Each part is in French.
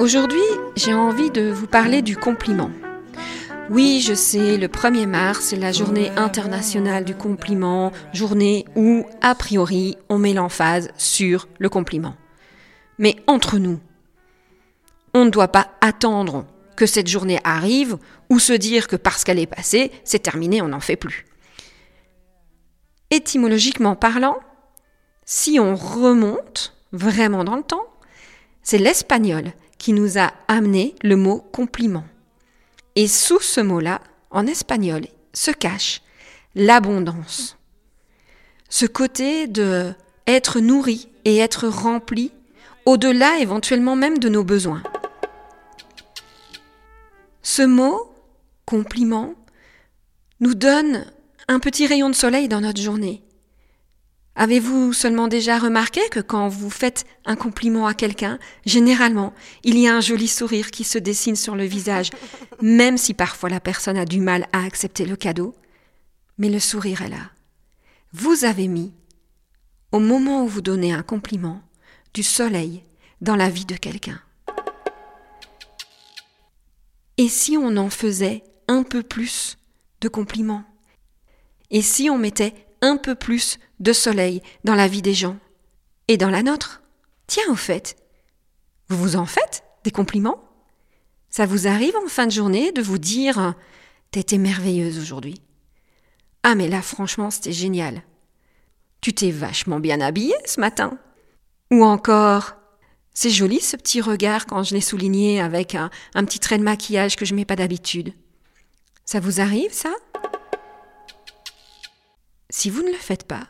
Aujourd'hui, j'ai envie de vous parler du compliment. Oui, je sais, le 1er mars, c'est la journée internationale du compliment, journée où, a priori, on met l'emphase sur le compliment. Mais entre nous, on ne doit pas attendre que cette journée arrive ou se dire que parce qu'elle est passée, c'est terminé, on n'en fait plus. Étymologiquement parlant, si on remonte vraiment dans le temps, c'est l'espagnol qui nous a amené le mot compliment. Et sous ce mot-là, en espagnol, se cache l'abondance. Ce côté de être nourri et être rempli, au-delà éventuellement même de nos besoins. Ce mot, compliment, nous donne un petit rayon de soleil dans notre journée. Avez-vous seulement déjà remarqué que quand vous faites un compliment à quelqu'un, généralement, il y a un joli sourire qui se dessine sur le visage, même si parfois la personne a du mal à accepter le cadeau? Mais le sourire est là. Vous avez mis, au moment où vous donnez un compliment, du soleil dans la vie de quelqu'un. Et si on en faisait un peu plus de compliments? Et si on mettait un peu plus de soleil dans la vie des gens et dans la nôtre. Tiens, au fait, vous vous en faites des compliments? Ça vous arrive en fin de journée de vous dire T'étais merveilleuse aujourd'hui. Ah, mais là, franchement, c'était génial. Tu t'es vachement bien habillée ce matin. Ou encore C'est joli ce petit regard quand je l'ai souligné avec un, un petit trait de maquillage que je mets pas d'habitude. Ça vous arrive, ça? Si vous ne le faites pas,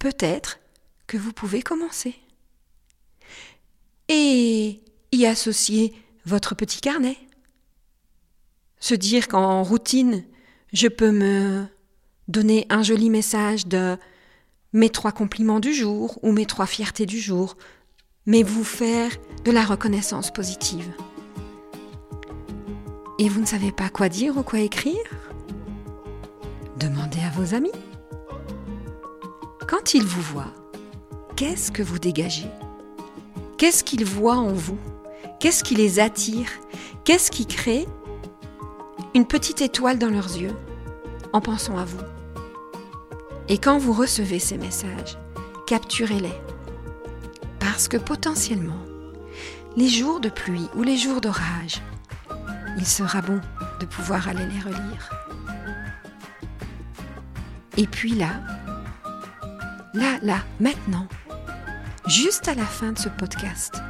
peut-être que vous pouvez commencer. Et y associer votre petit carnet. Se dire qu'en routine, je peux me donner un joli message de mes trois compliments du jour ou mes trois fiertés du jour, mais vous faire de la reconnaissance positive. Et vous ne savez pas quoi dire ou quoi écrire? Amis. Quand ils vous voient, qu'est-ce que vous dégagez? Qu'est-ce qu'ils voient en vous? Qu'est-ce qui les attire? Qu'est-ce qui crée une petite étoile dans leurs yeux en pensant à vous? Et quand vous recevez ces messages, capturez-les. Parce que potentiellement, les jours de pluie ou les jours d'orage, il sera bon de pouvoir aller les relire. Et puis là, là, là, maintenant, juste à la fin de ce podcast,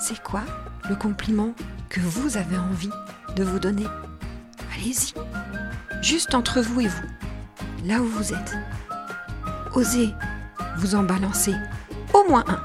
c'est quoi le compliment que vous avez envie de vous donner? Allez-y, juste entre vous et vous, là où vous êtes. Osez vous en balancer au moins un.